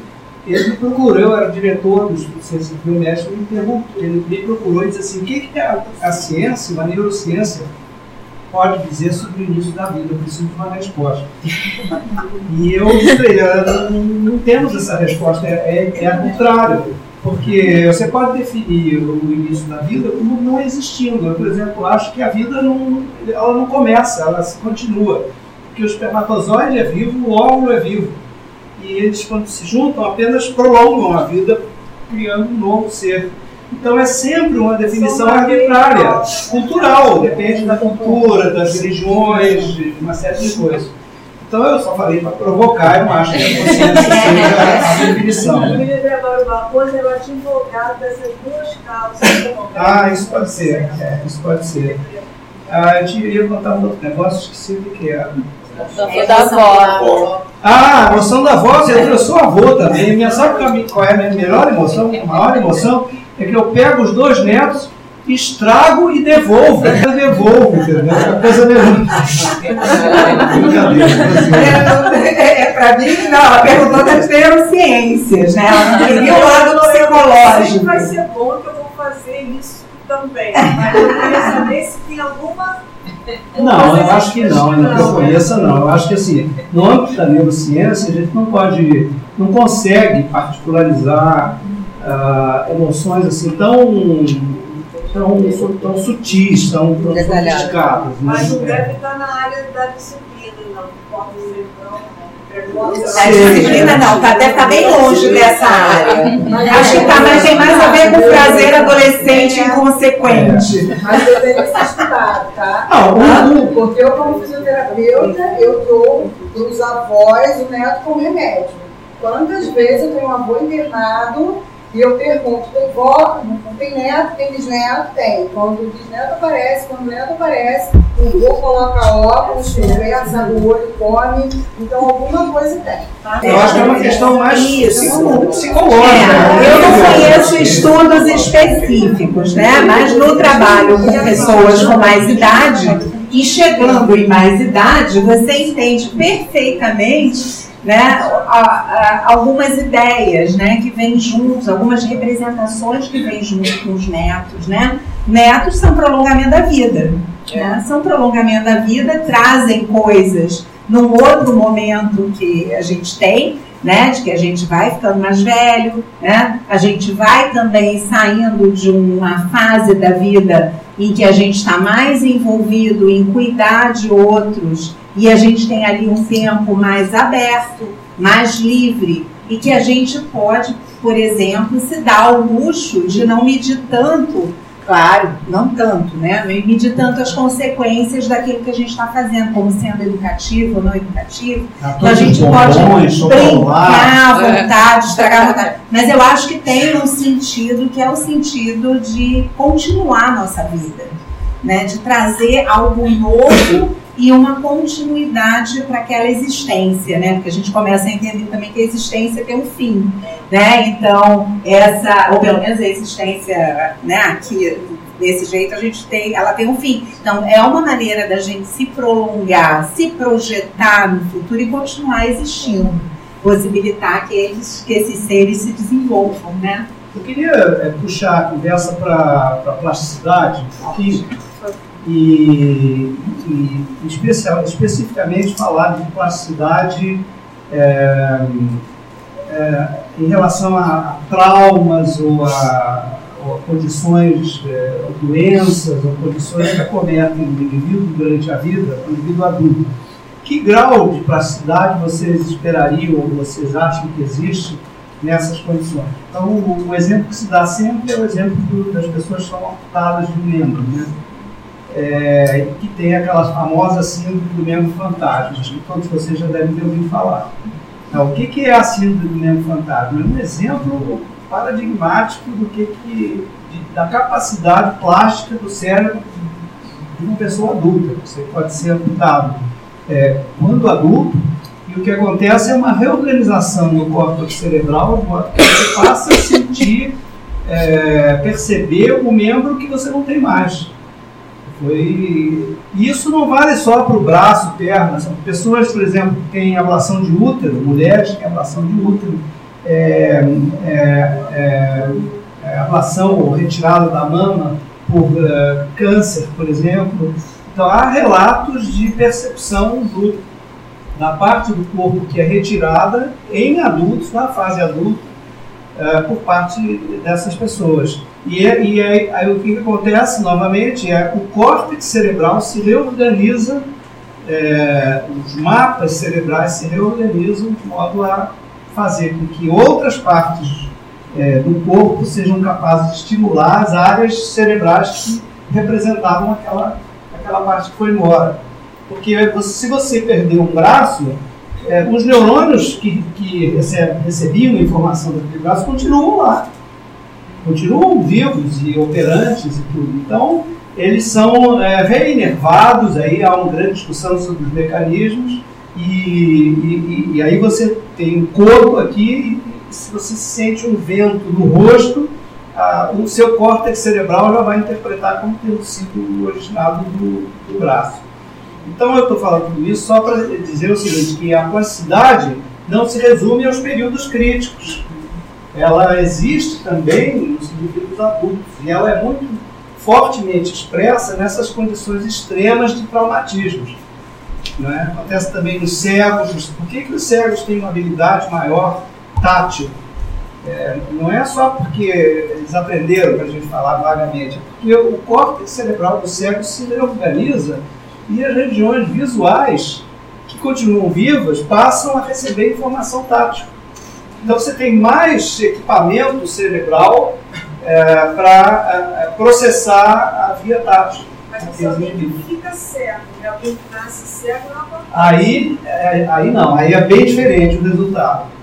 Ele me procurou, eu era diretor do Instituto Ciência Biomédica, ele, ele me procurou e disse assim, o que, que a, a ciência, a neurociência, pode dizer sobre o início da vida? Eu preciso de uma resposta. e eu ele, não, não, temos essa resposta, é, é, é contrário porque você pode definir o início da vida como não existindo. Eu, por exemplo, acho que a vida não, ela não começa, ela se continua. Porque o espermatozoide é vivo, o óvulo é vivo. E eles, quando se juntam, apenas prolongam a vida, criando um novo ser. Então é sempre uma definição arbitrária, cultural, depende da cultura, das religiões, de uma série de coisas. Então eu só falei para provocar, eu não acho que a consciência seja a definição. Eu me lembrei agora uma coisa, eu advogado dessas duas causas. Ah, isso pode ser, é, isso pode ser. Ah, eu ia contar um outro negócio, esqueci o que era. É da avó. Ah, a emoção da voz, eu sou avô também. Minha, sabe qual é a minha melhor emoção, a maior emoção? É que eu pego os dois netos estrago e devolvo. Eu devolvo, entendeu? É uma coisa nenhuma. É, é, pra mim, não, ela perguntou das neurociências, né? Ela não queria o lado psicológico. Vai ser bom que eu vou fazer isso também. Mas eu queria saber se tem alguma. Não, eu acho que não, não que eu conheça não. Eu acho que assim, no âmbito da neurociência, a gente não pode, não consegue particularizar uh, emoções assim tão tão, tão sutis, tão, tão sofisticados. Né? Mas não deve estar na área da disciplina, não. Pode ser, não. A disciplina não, tá, deve estar tá bem longe dessa área. Acho que tá, mas tem mais a ver com prazer adolescente inconsequente. Mas eu tenho que estudar, tá? Não, Porque eu, como fisioterapeuta, eu dou para os avós o neto com remédio. Quantas vezes eu tenho um avô internado e eu pergunto, tem vó, tem neto, tem bisneto? Tem. Quando o bisneto aparece, quando o neto aparece, o avô coloca óculos, conversa no olho, come. Então alguma coisa tem. Tá? Eu acho que é uma questão mais psicológica. É, eu não conheço estudos específicos, né? Mas no trabalho com pessoas com mais idade, e chegando em mais idade, você entende perfeitamente né, algumas ideias né, que vêm juntos, algumas representações que vêm junto com os netos. Né? Netos são prolongamento da vida. Né? São prolongamento da vida, trazem coisas num outro momento que a gente tem, né, de que a gente vai ficando mais velho, né, a gente vai também saindo de uma fase da vida em que a gente está mais envolvido em cuidar de outros e a gente tem ali um tempo mais aberto, mais livre e que a gente pode, por exemplo, se dar o luxo de não medir tanto, claro, não tanto, né? Não medir tanto as consequências daquilo que a gente está fazendo, como sendo educativo ou não educativo. Tá então a gente pode brincar à vontade, estragar à vontade. Mas eu acho que tem um sentido que é o sentido de continuar a nossa vida, né? De trazer algo novo e uma continuidade para aquela existência, né? Porque a gente começa a entender também que a existência tem um fim, né? Então, essa, ou pelo menos a existência, né, aqui desse jeito a gente tem, ela tem um fim. Então, é uma maneira da gente se prolongar, se projetar no futuro e continuar existindo, possibilitar que eles, que esses seres se desenvolvam, né? Eu queria é, puxar a conversa para a plasticidade, que e, e especial, especificamente falar de plasticidade é, é, em relação a, traumas ou a, ou a condições, é, ou doenças, ou condições que acometem o indivíduo durante a vida, o indivíduo adulto. Que grau de plasticidade vocês esperariam ou vocês acham que existe nessas condições? Então, o, o exemplo que se dá sempre é o exemplo do, das pessoas que são amputadas de membro, né? É, que tem aquelas famosas síndrome do membro fantasma, que todos vocês já devem ter ouvido falar. Então, o que, que é a síndrome do membro fantasma? É um exemplo paradigmático do que, que de, da capacidade plástica do cérebro de uma pessoa adulta. Você pode ser amputado é, quando adulto, e o que acontece é uma reorganização no córtex cerebral, que você passa a sentir, é, perceber o membro que você não tem mais. Foi... Isso não vale só para o braço, perna. São pessoas, por exemplo, que têm ablação de útero, mulheres que têm ablação de útero, é, é, é, é ablação ou retirada da mama por é, câncer, por exemplo. Então, há relatos de percepção do, da parte do corpo que é retirada em adultos, na fase adulta, é, por parte dessas pessoas. E, e aí, aí, o que acontece novamente é o córtex cerebral se reorganiza, é, os mapas cerebrais se reorganizam de modo a fazer com que outras partes é, do corpo sejam capazes de estimular as áreas cerebrais que representavam aquela, aquela parte que foi embora. Porque se você perder um braço, é, os neurônios que, que recebe, recebiam informação daquele braço continuam lá continuam vivos e operantes e tudo. Então, eles são é, reinervados, aí há uma grande discussão sobre os mecanismos, e, e, e aí você tem um corpo aqui, e se você sente um vento no rosto, a, o seu córtex cerebral já vai interpretar como tendo sido originado do, do braço. Então eu estou falando tudo isso só para dizer o seguinte, que a plasticidade não se resume aos períodos críticos ela existe também nos indivíduos adultos e ela é muito fortemente expressa nessas condições extremas de traumatismos. É? Acontece também nos cegos. Por que, que os cegos têm uma habilidade maior tátil? É, não é só porque eles aprenderam, para a gente falar vagamente, é porque o córtex cerebral do cego se reorganiza e as regiões visuais que continuam vivas passam a receber informação tátil. Então você tem mais equipamento cerebral é, para é, processar a via tátil. Mas se alguém que fica cego, né? alguém que nasce cego não acontece. Aí, é, aí não, aí é bem diferente o resultado.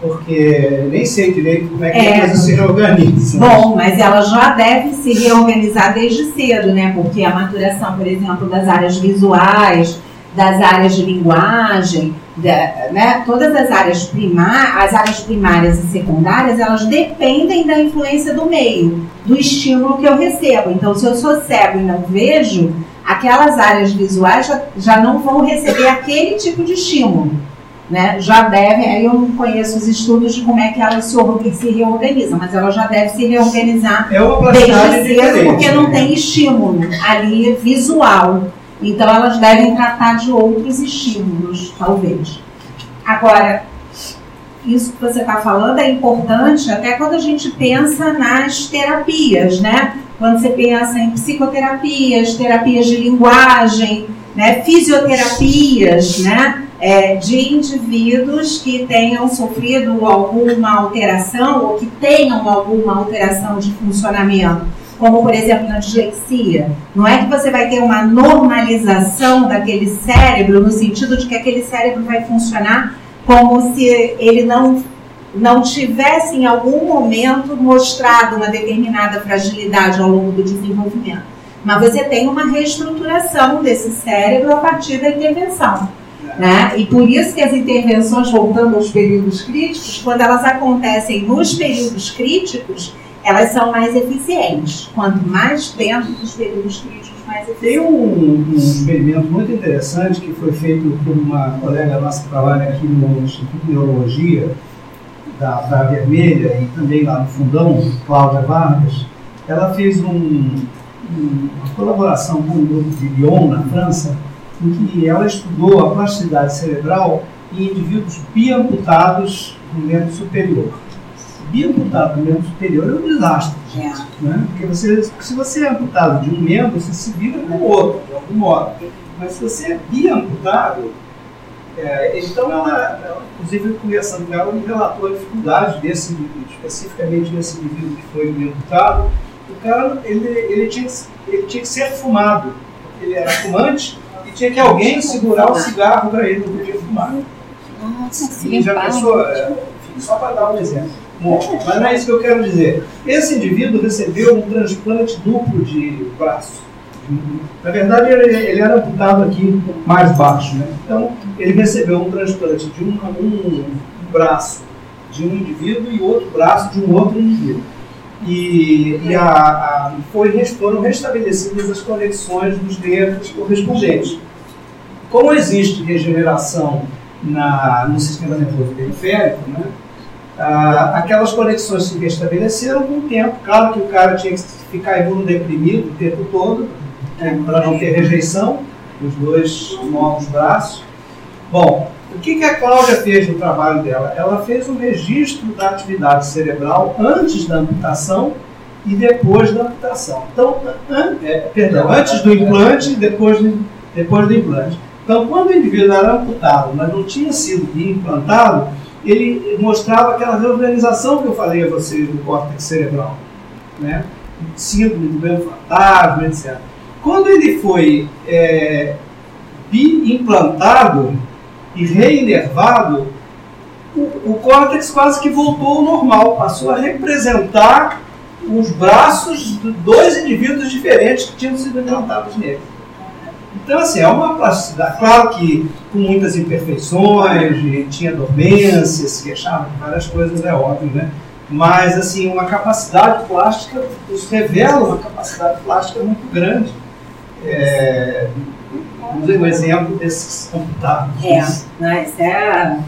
Porque nem sei direito como é que é. a coisa se reorganiza. Bom, mas ela já deve se reorganizar desde cedo, né? Porque a maturação, por exemplo, das áreas visuais, das áreas de linguagem, da, né, todas as áreas primárias, as áreas primárias e secundárias, elas dependem da influência do meio, do estímulo que eu recebo. Então, se eu sou cego e não vejo, aquelas áreas visuais já, já não vão receber aquele tipo de estímulo. Né? Já deve, aí eu não conheço os estudos de como é que elas se, se reorganizam, mas ela já deve se reorganizar é desde cedo, porque não tem estímulo ali visual. Então elas devem tratar de outros estímulos, talvez. Agora, isso que você está falando é importante até quando a gente pensa nas terapias, né? Quando você pensa em psicoterapias, terapias de linguagem, né? fisioterapias, né? É, de indivíduos que tenham sofrido alguma alteração ou que tenham alguma alteração de funcionamento como por exemplo na dislexia. Não é que você vai ter uma normalização daquele cérebro, no sentido de que aquele cérebro vai funcionar como se ele não, não tivesse em algum momento mostrado uma determinada fragilidade ao longo do desenvolvimento. Mas você tem uma reestruturação desse cérebro a partir da intervenção. Né? E por isso que as intervenções, voltando aos períodos críticos, quando elas acontecem nos períodos críticos, elas são mais eficientes. Quanto mais tempo dos períodos críticos, mais eficientes. Tem um, um, experimento muito interessante que foi feito por uma colega nossa que trabalha aqui no Instituto de Neurologia, da Praia Vermelha, e também lá no Fundão, Cláudia Vargas. Ela fez um, uma colaboração com o grupo de Lyon, na França, em que ela estudou a plasticidade cerebral em indivíduos biamputados do membro superior. Biamputado do membro superior é um desastre, gente, né? Porque você, se você é amputado de um membro, você se vira com o outro, de algum modo. Mas se você é biamputado, é, então ela, ela, inclusive conversando com ela, relatou a dificuldade desse indivíduo, especificamente desse indivíduo que foi biamputado, o cara ele, ele, tinha, ele tinha que ser fumado, porque ele era fumante, e tinha que alguém segurar o cigarro para ele não podia fumar. Nossa, E já pensou, é, enfim, só para dar um exemplo. Bom, mas não é isso que eu quero dizer. Esse indivíduo recebeu um transplante duplo de braço. Na verdade, ele, ele era amputado aqui mais baixo. Né? Então, ele recebeu um transplante de um, um braço de um indivíduo e outro braço de um outro indivíduo. E, e a, a, foi, foram restabelecidas as conexões dos nervos correspondentes. Como existe regeneração na, no sistema nervoso periférico, né, ah, aquelas conexões se restabeleceram com o tempo. Claro que o cara tinha que ficar imunodeprimido o tempo todo, né, para não ter rejeição dos dois novos braços. Bom, o que, que a Cláudia fez no trabalho dela? Ela fez um registro da atividade cerebral antes da amputação e depois da amputação. Então, an, é, perdão, antes do implante e depois, de, depois do implante. Então, quando o indivíduo era amputado, mas não tinha sido implantado, ele mostrava aquela reorganização que eu falei a vocês do córtex cerebral. Né? Síndrome do mesmo fantasma, etc. Quando ele foi é, implantado e reinervado, o, o córtex quase que voltou ao normal, passou a representar os braços de dois indivíduos diferentes que tinham sido implantados nele. Então, assim, é uma plasticidade, claro que com muitas imperfeições, tinha dormência, se queixava de várias coisas, é óbvio, né? Mas, assim, uma capacidade plástica, isso revela uma capacidade plástica muito grande. É, o exemplo desses computados. É, mas é,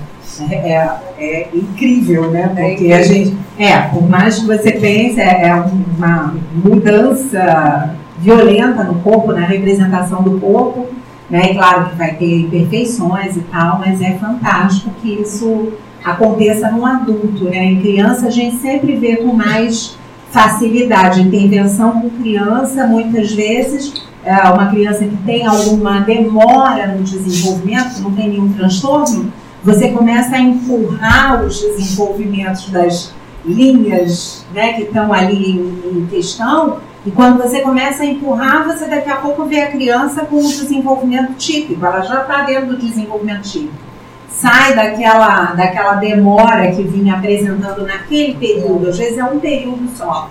é, é incrível, né? Porque a gente, é, por mais que você pense, é, é uma mudança violenta no corpo, na representação do corpo, né? E claro que vai ter imperfeições e tal, mas é fantástico que isso aconteça num adulto, né? Em criança a gente sempre vê com mais facilidade. Intervenção com criança, muitas vezes, é uma criança que tem alguma demora no desenvolvimento, não tem nenhum transtorno, você começa a empurrar os desenvolvimentos das linhas né, que estão ali em, em questão e quando você começa a empurrar, você daqui a pouco vê a criança com o desenvolvimento típico, ela já está dentro do desenvolvimento típico. Sai daquela, daquela demora que vinha apresentando naquele período, às vezes é um período só.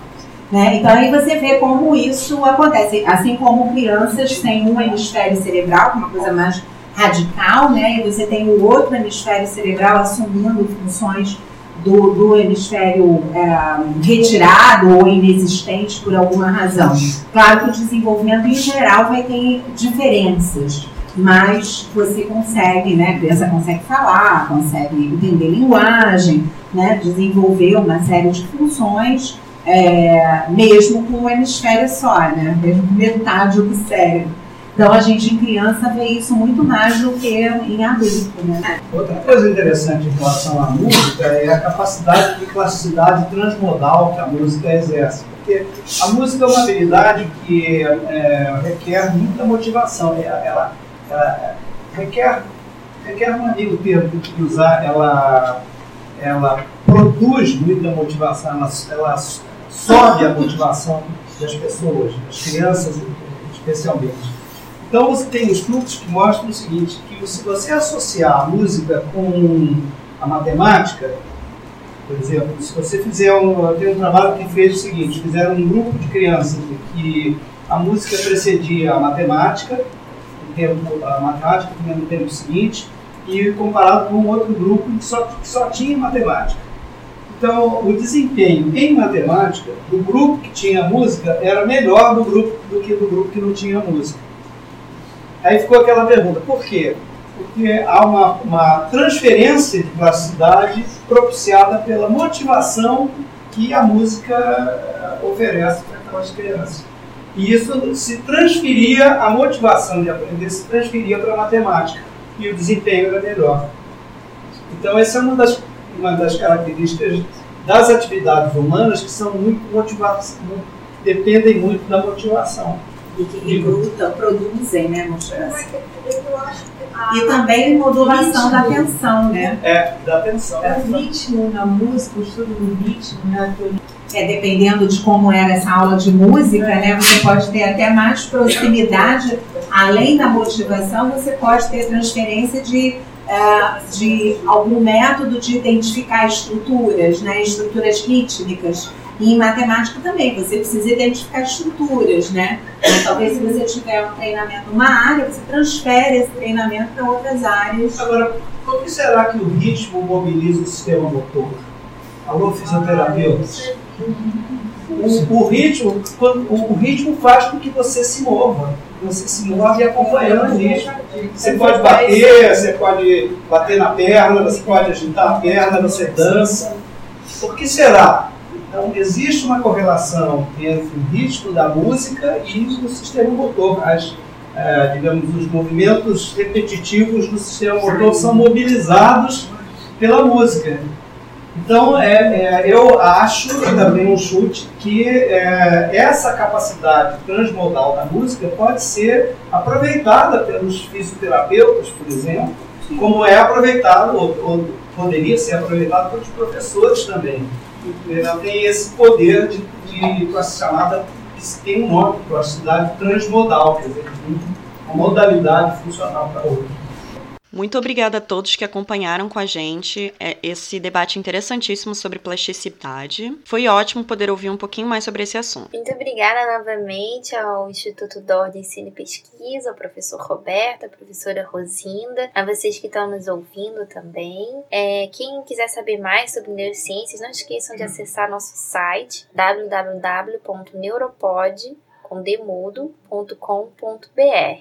Né? Então aí você vê como isso acontece, assim como crianças sem um hemisfério cerebral, uma coisa mais radical, né? e você tem o outro hemisfério cerebral assumindo funções do, do hemisfério é, retirado ou inexistente por alguma razão. Claro que o desenvolvimento em geral vai ter diferenças, mas você consegue, né, a criança consegue falar, consegue entender linguagem, né, desenvolver uma série de funções, é, mesmo com um hemisfério só, né, mesmo metade do cérebro. Então a gente em criança vê isso muito mais do que em adulto. Né? Outra coisa interessante em relação à música é a capacidade de plasticidade transmodal que a música exerce. Porque a música é uma habilidade que é, requer muita motivação. Ela, ela, ela requer, requer um amigo termo que usar, ela, ela produz muita motivação, ela, ela sobe a motivação das pessoas, das crianças especialmente. Então você tem estudos que mostram o seguinte, que se você associar a música com a matemática, por exemplo, se você fizer um, um trabalho que fez o seguinte, fizeram um grupo de crianças que a música precedia a matemática, o tempo, a matemática no tempo seguinte, e comparado com outro grupo que só, que só tinha matemática. Então, o desempenho em matemática do grupo que tinha música era melhor do, grupo, do que do grupo que não tinha música. Aí ficou aquela pergunta, por quê? Porque há uma, uma transferência de plasticidade propiciada pela motivação que a música eh, oferece para aquelas crianças. E isso se transferia, a motivação de aprender se transferia para a matemática e o desempenho era melhor. Então, essa é uma das, uma das características das atividades humanas que são muito motivadas, dependem muito da motivação. E que recrutam, produzem, né, motivação. E também modulação da atenção, né? É, da atenção. É, o ritmo na música, o estudo do ritmo, né? É, dependendo de como era essa aula de música, né, você pode ter até mais proximidade, além da motivação, você pode ter transferência de, uh, de algum método de identificar estruturas, né, estruturas rítmicas. E em matemática também, você precisa identificar estruturas, né? Então, talvez se você tiver um treinamento numa área, você transfere esse treinamento para outras áreas. Agora, por que será que o ritmo mobiliza o sistema motor? Alô, fisioterapeutas? O, o, ritmo, o ritmo faz com que você se mova. Você se move acompanhando o ritmo. Você pode bater, você pode bater na perna, você pode agitar a perna, você dança. Por que será? Então, existe uma correlação entre o ritmo da música e o sistema motor. As, é, digamos, os movimentos repetitivos do sistema motor são mobilizados pela música. Então, é, é, eu acho, também um chute, que é, essa capacidade transmodal da música pode ser aproveitada pelos fisioterapeutas, por exemplo, como é aproveitado, ou, ou poderia ser aproveitado pelos professores também ela tem esse poder de, de classe chamada, que tem um nome, plasticidade transmodal, quer dizer, uma modalidade funcional para outra. Muito obrigada a todos que acompanharam com a gente é, esse debate interessantíssimo sobre plasticidade. Foi ótimo poder ouvir um pouquinho mais sobre esse assunto. Muito obrigada novamente ao Instituto DOR de Ensino e Pesquisa, ao professor Roberto, à professora Rosinda, a vocês que estão nos ouvindo também. É, quem quiser saber mais sobre neurociências, não esqueçam de acessar nosso site www.neuropod.com com demudo.com.br.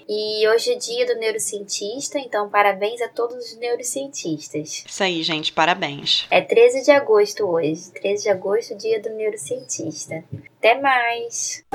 E hoje é dia do neurocientista, então parabéns a todos os neurocientistas. Isso aí, gente, parabéns. É 13 de agosto hoje, 13 de agosto, dia do neurocientista. Até mais!